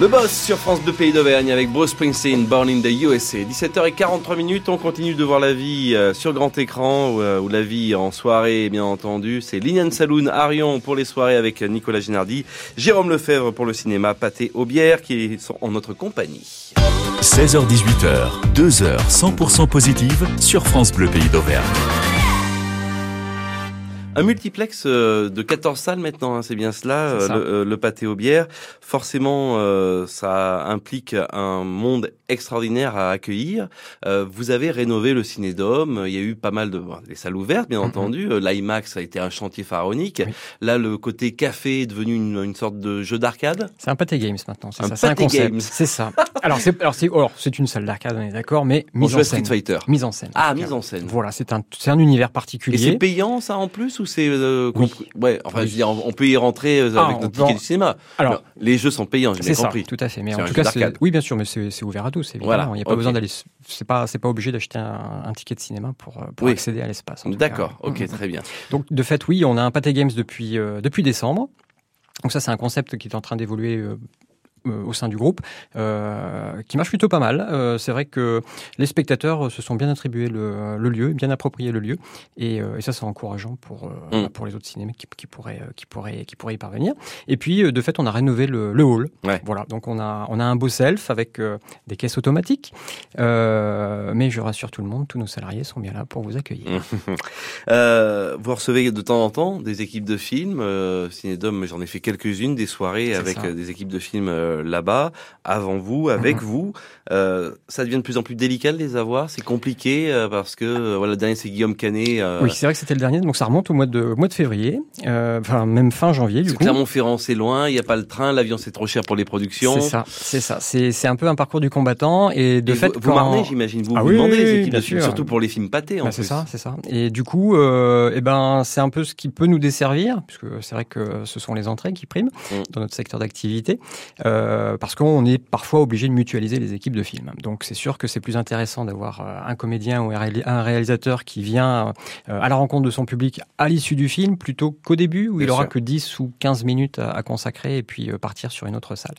Le boss sur France Bleu Pays d'Auvergne avec Bruce Springsteen, Born in the USA. 17h43 minutes, on continue de voir la vie euh, sur grand écran ou, euh, ou la vie en soirée, bien entendu. C'est Linian Saloon Arion pour les soirées avec Nicolas Génardi, Jérôme Lefebvre pour le cinéma, Pâté Aubière qui sont en notre compagnie. 16h-18h, 2 heures 100% positives sur France Bleu Pays d'Auvergne. Un multiplex euh, de 14 salles maintenant, hein, c'est bien cela, ça. euh, le, euh, le pâté aux bières. Forcément, euh, ça implique un monde extraordinaire à accueillir. Euh, vous avez rénové le Cinédome, il y a eu pas mal de... bon, les salles ouvertes, bien Mhm. entendu. L'IMAX a été un chantier pharaonique. Là, le côté café est devenu une, une sorte de jeu d'arcade. C'est un pâté games maintenant, c'est ça, c'est un concept. C'est ça. Alors c'est alors c'est alors c'est une salle d'arcade, on est d'accord, mais mise joue en à Street scène. Fighter. Mise en scène. Ah, mise en scène. Voilà, c'est un c'est un univers Et particulier. c'est payant ça en plus ou c'est euh, compris Ouais, enfin je veux dire, on peut y rentrer euh, Ah, avec notre ticket en- du cinéma. Alors, Alors, les jeux sont payants, j'ai C'est bien ça, compris. tout à fait. Mais en tout cas, oui, bien sûr, mais c'est ouvert à tous. Évidemment. Voilà, Il n'y a pas besoin d'aller. C'est pas, c'est pas obligé d'acheter un, un ticket de cinéma pour, euh, pour Oui. accéder à l'espace. D'accord, ok, Mhm. très bien. Donc, de fait, oui, on a un pâté games depuis euh, depuis décembre. Donc ça, c'est un concept qui est en train d'évoluer. Euh, au sein du groupe, euh, qui marche plutôt pas mal. Euh, c'est vrai que les spectateurs se sont bien attribués le, le lieu, bien approprié le lieu, et, et ça c'est encourageant pour Mm. pour les autres cinémas qui, qui pourraient qui pourraient qui pourraient y parvenir. Et puis de fait, on a rénové le, le hall. Ouais. Voilà, donc on a on a un beau self avec des caisses automatiques, mais je rassure tout le monde, tous nos salariés sont bien là pour vous accueillir. Euh, vous recevez de temps en temps des équipes de films. Euh, Cinédome, j'en ai fait quelques-unes, des soirées avec ça. des équipes de films là-bas, avant vous, avec Mhm. vous. Euh, ça devient de plus en plus délicat de les avoir. C'est compliqué euh, parce que euh, voilà, le dernier c'est Guillaume Canet. euh, Oui, c'est vrai que c'était le dernier, donc ça remonte au mois de au mois de février, euh, enfin même fin janvier du coup. Clermont-Ferrand c'est loin, il n'y a pas le train, l'avion c'est trop cher pour les productions. C'est ça, c'est ça. C'est c'est un peu un parcours du combattant et de Et fait vous, vous marnez, j'imagine. Vous Ah vous oui, demandez oui, les équipes bien sûr. surtout pour les films pâtés en Bah, c'est ça, c'est ça. Et du coup, euh, eh ben, c'est un peu ce qui peut nous desservir, puisque c'est vrai que ce sont les entrées qui priment Mm. dans notre secteur d'activité, euh, parce qu'on est parfois obligé de mutualiser les équipes de films. Donc c'est sûr que c'est plus intéressant d'avoir euh, un comédien ou un réali- un réalisateur qui vient euh, à la rencontre de son public à l'issue du film, plutôt qu'au début, où il Bien aura sûr. que 10 ou 15 minutes à, à consacrer et puis euh, partir sur une autre salle.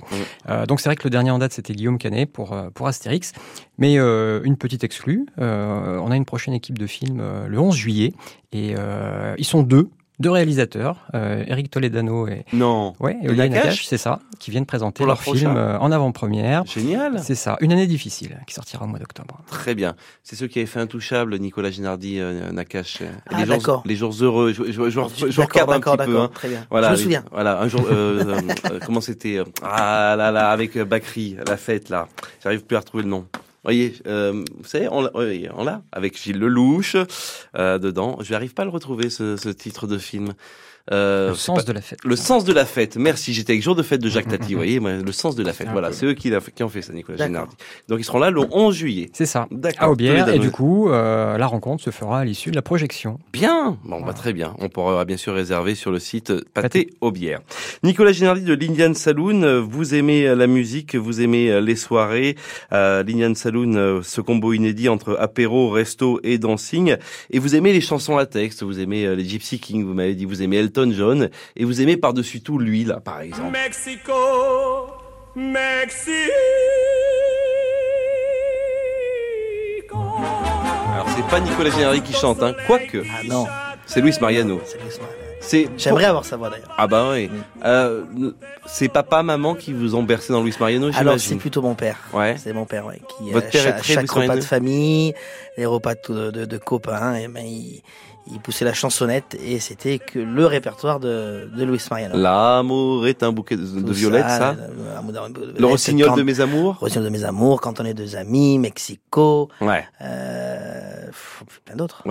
Euh, donc c'est vrai que le dernier en date, c'était Guillaume Canet pour, euh, pour Astérix. Mais euh, une petite exclue, euh, on a une prochaine équipe de films euh, le 11 juillet et euh, ils sont deux, deux réalisateurs, euh, Eric Toledano et, Non. ouais, et Olivier Nakache c'est ça, qui viennent présenter Pour leur leur film euh, en avant-première. Génial. C'est ça, une année difficile qui sortira au mois d'octobre. Très bien. C'est ceux qui avaient fait Intouchable, Nicolas Génardi, euh, Nakache. Ah, les, jours, les jours heureux. Je, je, je, je, je regarde un petit peu. hein. très bien. Voilà, Je me souviens. Voilà, un jour. euh, comment c'était Ah là là, avec Bakri, la fête là. J'arrive plus à retrouver le nom. Voyez, euh, vous savez, on on l'a, avec Gilles Lelouch euh, dedans. Je n'arrive pas à le retrouver ce, ce titre de film. Euh, Le sens pas- de la fête. Le sens de la fête. Merci. J'étais avec jour de fête de Jacques Tati. Vous voyez, le sens de la fête. Voilà, c'est eux qui, ont fait ça, Nicolas. Génardi. Donc ils seront là le 11 juillet. C'est ça, D'accord. à Aubière. Et du coup, euh, la rencontre se fera à l'issue de la projection. Bien, bon bah très bien. On pourra bien sûr réserver sur le site Pâté Aubière. Nicolas Génardi de l'Indian Saloon, vous aimez la musique, vous aimez les soirées. Euh, L'Indian Saloon, ce combo inédit entre apéro, resto et dancing. Et vous aimez les chansons à texte, vous aimez euh, les Gypsy Kings, vous m'avez dit, vous aimez Elton John. Et vous aimez par-dessus tout lui, là, par exemple. Mexico, Mexico. Alors c'est pas Nicolas Génardi qui chante, hein, quoique. Ah non, C'est Luis Mariano. c'est Luis Mariano. J'aimerais avoir sa voix d'ailleurs. Ah bah oui. Euh, c'est papa, maman qui vous ont bercé dans Luis Mariano, Alors c'est plutôt mon père. Ouais. C'est mon père, ouais. Qui, Votre euh, père est très chaque Luis repas Mariano de famille, les repas de- de copains, et ben il, il poussait la chansonnette et c'était que le répertoire de, de Luis Mariano. L'amour est un bouquet de, de violettes, ça. le- l'amour d'un- Le rossignol de mes amours. Rossignol de mes amours, quand on est deux amis, Mexico, Ouais. euh, plein d'autres.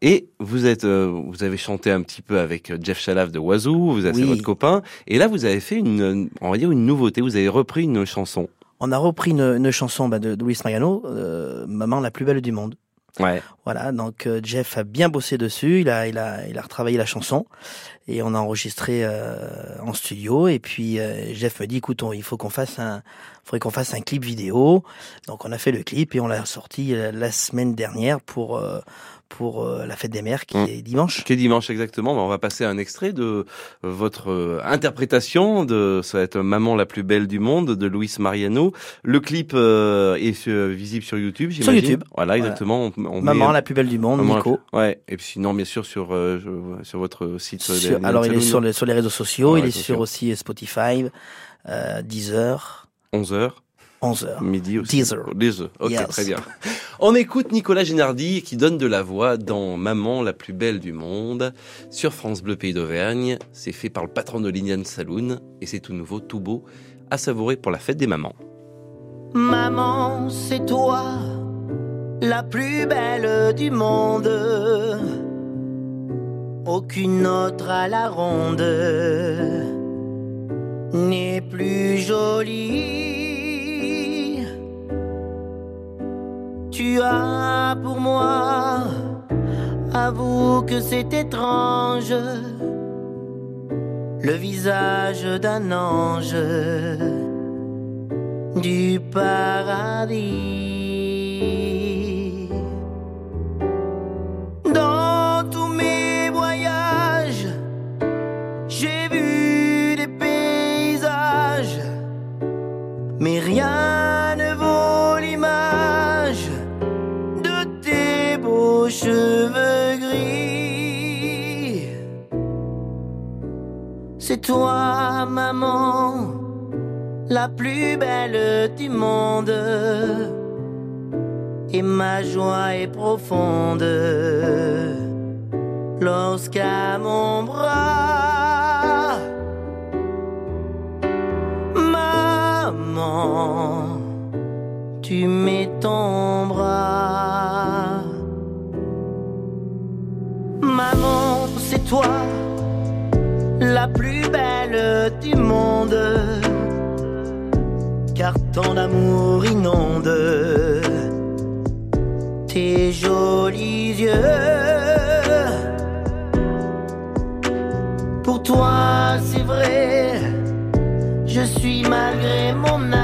Et vous êtes, euh, vous avez chanté un petit peu avec euh, Jeff Chalaf de Wazoo, vous avez Oui. votre copain. Et là, vous avez fait une, on va dire une nouveauté. Vous avez repris une chanson. On a repris une, une chanson bah, de, de Luis Mariano, euh, Maman la plus belle du monde. Ouais. Voilà, donc euh, Jeff a bien bossé dessus, il a, il a, il a retravaillé la chanson et on a enregistré euh, en studio. Et puis euh, Jeff me dit, écoute, on- il faut qu'on fasse un, faudrait qu'on fasse un clip vidéo. Donc on a fait le clip et on l'a sorti euh, la semaine dernière pour euh, pour euh, la fête des mères qui Mm. est dimanche. Qui est dimanche exactement. On va passer un extrait de euh, votre euh, interprétation de ça va être Maman la plus belle du monde de Luis Mariano. Le clip est visible sur YouTube. Sur. YouTube. Voilà, Voilà. exactement. On- on Maman met- la plus belle du monde, Maman Nico. Ouais. Et puis sinon, bien sûr, sur euh, sur votre site. Sur- alors il est sur les, sur les réseaux sociaux, il est sur aussi Spotify, euh, Deezer, 11 h 11h. Midi aussi. Deezer. Deezer. Ok, Yes. très bien. On écoute Nicolas Génardi qui donne de la voix dans Maman la plus belle du monde sur France Bleu Pays d'Auvergne. C'est fait par le patron de l'Indian Saloon et c'est tout nouveau, tout beau, à savourer pour la fête des mamans. Maman, c'est toi, la plus belle du monde. Aucune autre à la ronde n'est plus jolie. Tu as pour moi, avoue que c'est étrange, le visage d'un ange du paradis. Dans tous mes voyages, j'ai vu des paysages, mais rien cheveux gris. C'est toi, maman la plus belle du monde. Et ma joie est profonde lorsqu'à mon bras, maman, tu mets ton bras. C'est toi, la plus belle du monde car ton amour inonde tes jolis yeux. Pour toi, c'est vrai, je suis malgré mon âge.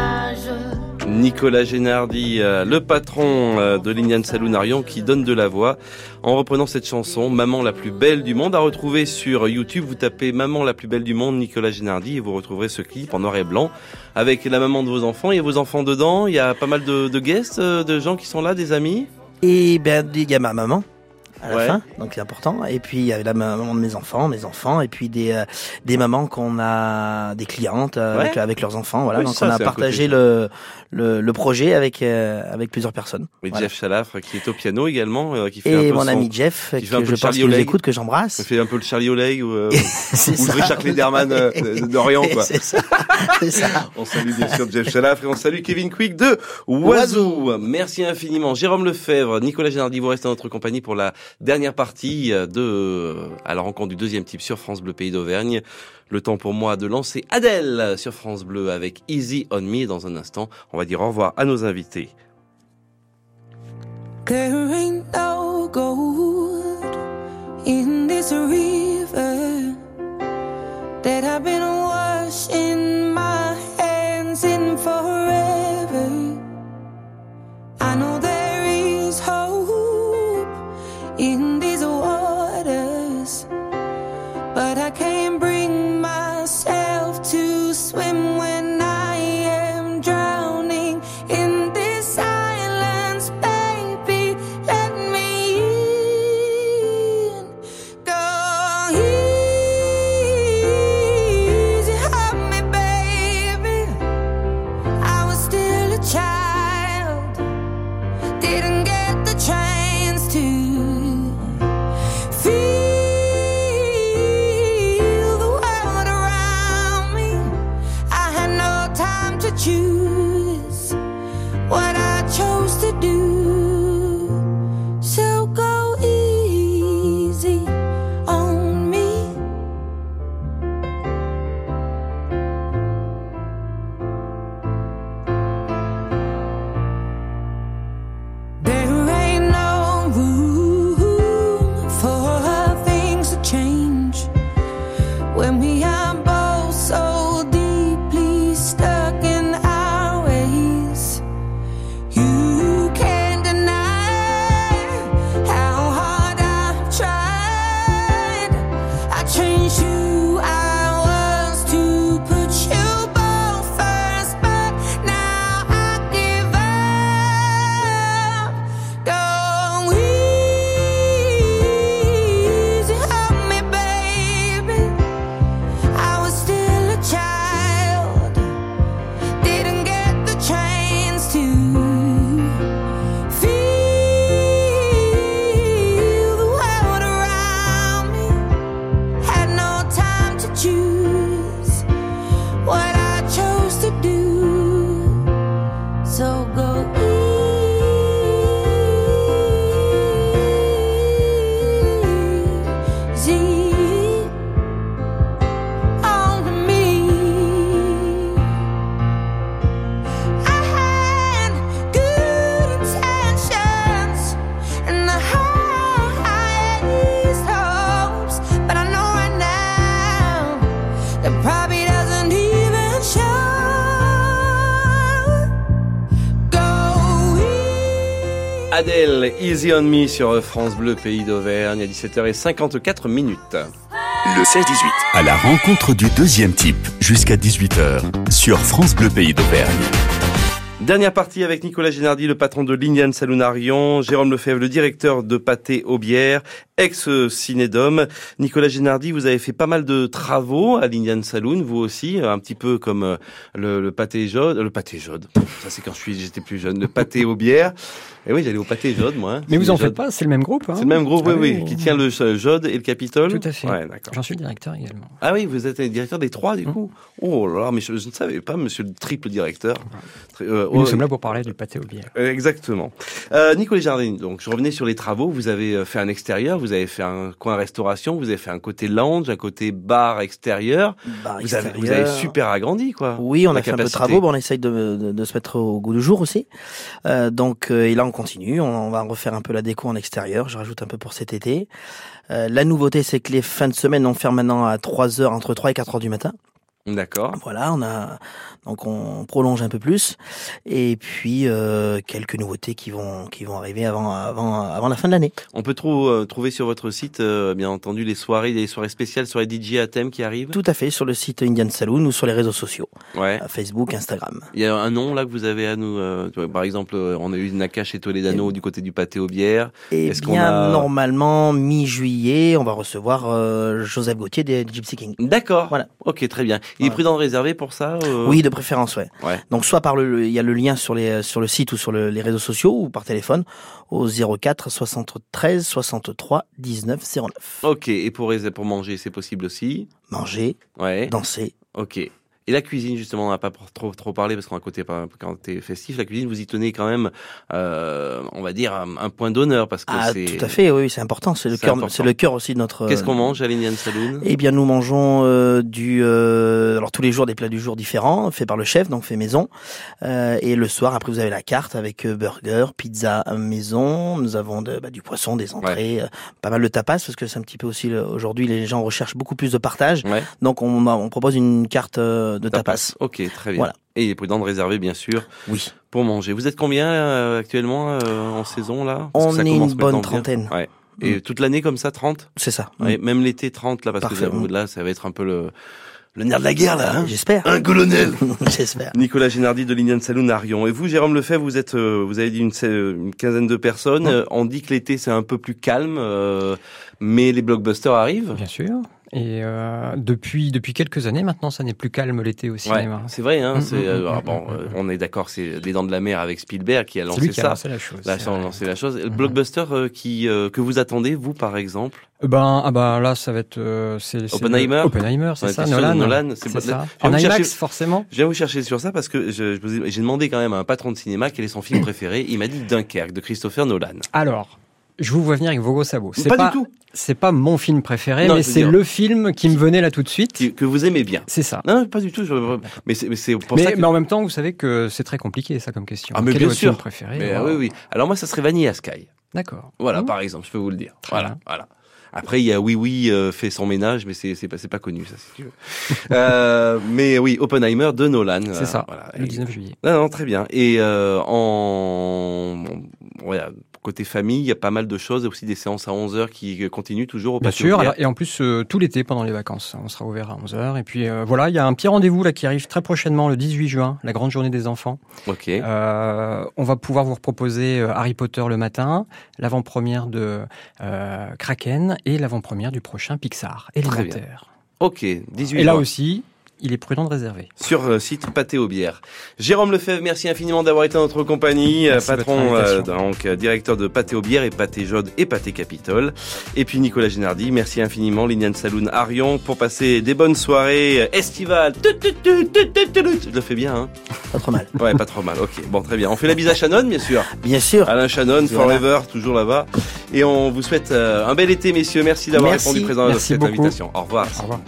Nicolas Génardi, euh, le patron euh, de l'Indian Saloon Arion, qui donne de la voix en reprenant cette chanson, Maman la plus belle du monde, à retrouver sur YouTube. Vous tapez Maman la plus belle du monde, Nicolas Génardi, et vous retrouverez ce clip en noir et blanc avec la maman de vos enfants. Il y a vos enfants dedans, il y a pas mal de, guests, euh, de gens qui sont là, des amis? Et ben, il y maman à la Ouais. fin, donc c'est important. Et puis il y a la maman de mes enfants, mes enfants, et puis des euh, des mamans qu'on a, des clientes euh, avec, Ouais. avec leurs enfants. Voilà, Oui, donc ça, on a un partagé côté. le, le le projet avec euh, avec plusieurs personnes. Voilà. Jeff Chalafre qui est au piano également, euh, qui fait un Et peu mon son- ami Jeff, qui fait un que peu je pense Charlie qu'il nous écoute, que j'embrasse. fait un peu le Charlie Oleg ou, euh, ou le ça. Richard Lederman euh, de- d'Orient, quoi. C'est ça. C'est ça. On salue bien sûr Jeff Chalafre et on salue Kevin Quick de Oiseau. Merci infiniment. Jérôme Lefebvre, Nicolas Génardi, vous restez en notre compagnie pour la dernière partie de à la rencontre du deuxième type sur France Bleu Pays d'Auvergne. Le temps pour moi de lancer Adèle sur France Bleu avec Easy on Me. Dans un instant, on va dire au revoir à nos invités. In Adèle, Easy on Me sur France Bleu, pays d'Auvergne, à 17h54 minutes. Le 16-18. À la rencontre du deuxième type, jusqu'à 18h, sur France Bleu Pays d'Auvergne. Dernière partie avec Nicolas Génardi, le patron de l'Indian Saloon à Rion, Jérôme Lefebvre, le directeur de Pâté Aubière, ex-Cinédome. Nicolas Génardi, vous avez fait pas mal de travaux à l'Indian Saloon, vous aussi, un petit peu comme euh, le, le pâté Jode, le pâté Jode, ça c'est quand je suis, j'étais plus jeune, le pâté Aubière. Et oui, j'allais au pâté Jode, moi. hein. Mais vous en faites pas, c'est le même groupe. Hein C'est le même groupe, oui, Ah oui, qui tient le Jode et le Capitole. Tout à fait. Ouais. J'en suis directeur également. Ah oui, vous êtes le directeur des trois, du coup. Oh là là, mais je, je ne savais pas, monsieur le triple directeur. Très- euh, nous oh, sommes là pour parler du pâté au bière. euh, Exactement. Euh, Nicolas Jardin, donc je revenais sur les travaux. Vous avez euh, fait un extérieur, vous avez fait un coin restauration, vous avez fait un côté lounge, un côté bar extérieur. Bar vous, avez, vous avez super agrandi, quoi. Oui, on a fait un peu de travaux, bon, on essaye de, de, de se mettre au goût du jour aussi. Euh, donc, euh, et là, on continue. On, on va refaire un peu la déco en extérieur. Je rajoute un peu pour cet été. Euh, la nouveauté, c'est que les fins de semaine, on ferme maintenant à 3 heures, entre 3 et 4 heures du matin. D'accord. Voilà, on a donc on prolonge un peu plus et puis euh, quelques nouveautés qui vont qui vont arriver avant avant avant la fin de l'année. On peut trou- euh, trouver sur votre site, euh, bien entendu, les soirées, les soirées spéciales sur les DJ à thème qui arrivent? Tout à fait sur le site Indian Saloon ou sur les réseaux sociaux, Ouais. euh, Facebook, Instagram. Il y a un nom là que vous avez à nous. euh, par exemple, euh, on a eu Nakash et Toledano du côté du pâté aux bières. Et Est-ce qu'on bien a- normalement mi-juillet, on va recevoir euh, Joseph Gauthier des Gypsy King. D'accord. Voilà. Ok, très bien. Il est prudent de réserver pour ça euh Oui, de préférence, ouais. Ouais. Donc soit par le, il y a le lien sur les sur le site ou sur le- les réseaux sociaux ou par téléphone au 04 73 63 19 09. Ok, et pour, pour manger, c'est possible aussi? Manger, Ouais. danser. Ok. Et la cuisine, justement, on n'a pas trop, trop parlé parce qu'on a côté quand t'es festif. La cuisine, vous y tenez quand même, euh, on va dire, un, un point d'honneur parce que Ah, tout à fait, oui, c'est important. C'est le cœur, c'est le cœur aussi de notre. Qu'est-ce qu'on mange à l'Indian Saloon? Eh bien, nous mangeons euh, du, euh, alors tous les jours des plats du jour différents, faits par le chef, donc fait maison. Euh, et le soir, après, vous avez la carte avec euh, burger, pizza euh, maison. Nous avons de, bah, du poisson, des entrées, euh, pas mal de tapas parce que c'est un petit peu aussi aujourd'hui les gens recherchent beaucoup plus de partage. Ouais. Donc on, on propose une carte euh, de tapas. Ok, très bien. Voilà. Et il est prudent de réserver, bien sûr, Oui. pour manger. Vous êtes combien euh, actuellement euh, en saison là? Parce que On ça est une bonne trentaine. Ouais. Et toute l'année comme ça, 30 C'est ça. Ouais, Même l'été, 30 là, parce Parfait. que là, ça va être un peu le, le nerf de la guerre là. Hein J'espère. un colonel J'espère. Nicolas Génardi de l'Indian Saloon à Rion. Et vous, Jérôme Lefebvre, vous êtes, euh, vous avez dit une, une quinzaine de personnes. Euh, On dit que l'été c'est un peu plus calme, euh, mais les blockbusters arrivent. Bien sûr. Et euh, depuis depuis quelques années maintenant, ça n'est plus calme l'été au Ouais, cinéma. c'est vrai. Hein, c'est, euh, alors bon, euh, on est d'accord, c'est Les Dents de la Mer avec Spielberg qui a lancé lui qui ça. lancé la chose. Là, ça, a lancé la chose. Le Mhm. blockbuster euh, qui euh, que vous attendez, vous par exemple Euh, Ben ah ben là ça va être euh, c'est Oppenheimer le- Oppenheimer, c'est ça Nolan. Nolan, c'est pas- ça. En IMAX chercher- forcément. Je viens vous chercher sur ça parce que je- je j'ai demandé quand même à un patron de cinéma quel est son film préféré. Il m'a dit Dunkerque de Christopher Nolan. Alors, je vous vois venir avec vos gros sabots. C'est Pas du tout. C'est pas mon film préféré, Non, mais c'est le film qui me venait là tout de suite. Que vous aimez bien. C'est ça. Non, pas du tout. je- Mais c'est mais c'est pour Mais, ça que. mais en même temps, vous savez que c'est très compliqué ça comme question. Ah mais Quel bien est votre sûr. film préféré Mais, Voilà. oui oui. Alors moi ça serait Vanilla Sky. D'accord. Voilà Mmh. par exemple, je peux vous le dire. Très Voilà bien. voilà. Après il y a Oui Oui euh, fait son ménage, mais c'est c'est pas pas connu ça si tu veux. euh, mais oui Oppenheimer de Nolan. C'est ça. Voilà. Le Et- 19 juillet. Non, non, très bien. Et euh, en voilà, côté famille, il y a pas mal de choses, et aussi des séances à 11 heures qui continuent toujours au Bien sûr, et en plus euh, tout l'été pendant les vacances, on sera ouvert à 11h. Et puis euh, voilà, il y a un petit rendez-vous là qui arrive très prochainement, le 18 juin, la grande journée des enfants. Ok. Euh, on va pouvoir vous proposer Harry Potter le matin, l'avant-première de Kraken et l'avant-première du prochain Pixar, élémentaire. Ok, 18 Et là juin. aussi, il est prudent de réserver. Sur le site Pâté aux bières. Jérôme Lefebvre, merci infiniment d'avoir été en notre compagnie. Merci euh, patron, euh, donc euh, directeur de Pâté aux bières et Pâté Jode et Pâté Capitole. Et puis Nicolas Génardi, merci infiniment. L'Indian Saloon Arion pour passer des bonnes soirées euh, estivales. Je le fais bien, hein Pas trop mal. Ouais, pas trop mal. Ok, bon, très bien. On fait la bise à Shannon, bien sûr. Bien sûr. Alain Shannon. Forever, toujours là-bas. Et on vous souhaite euh, un bel été, messieurs. Merci d'avoir répondu présent à cette beaucoup. invitation. Au revoir. Au revoir.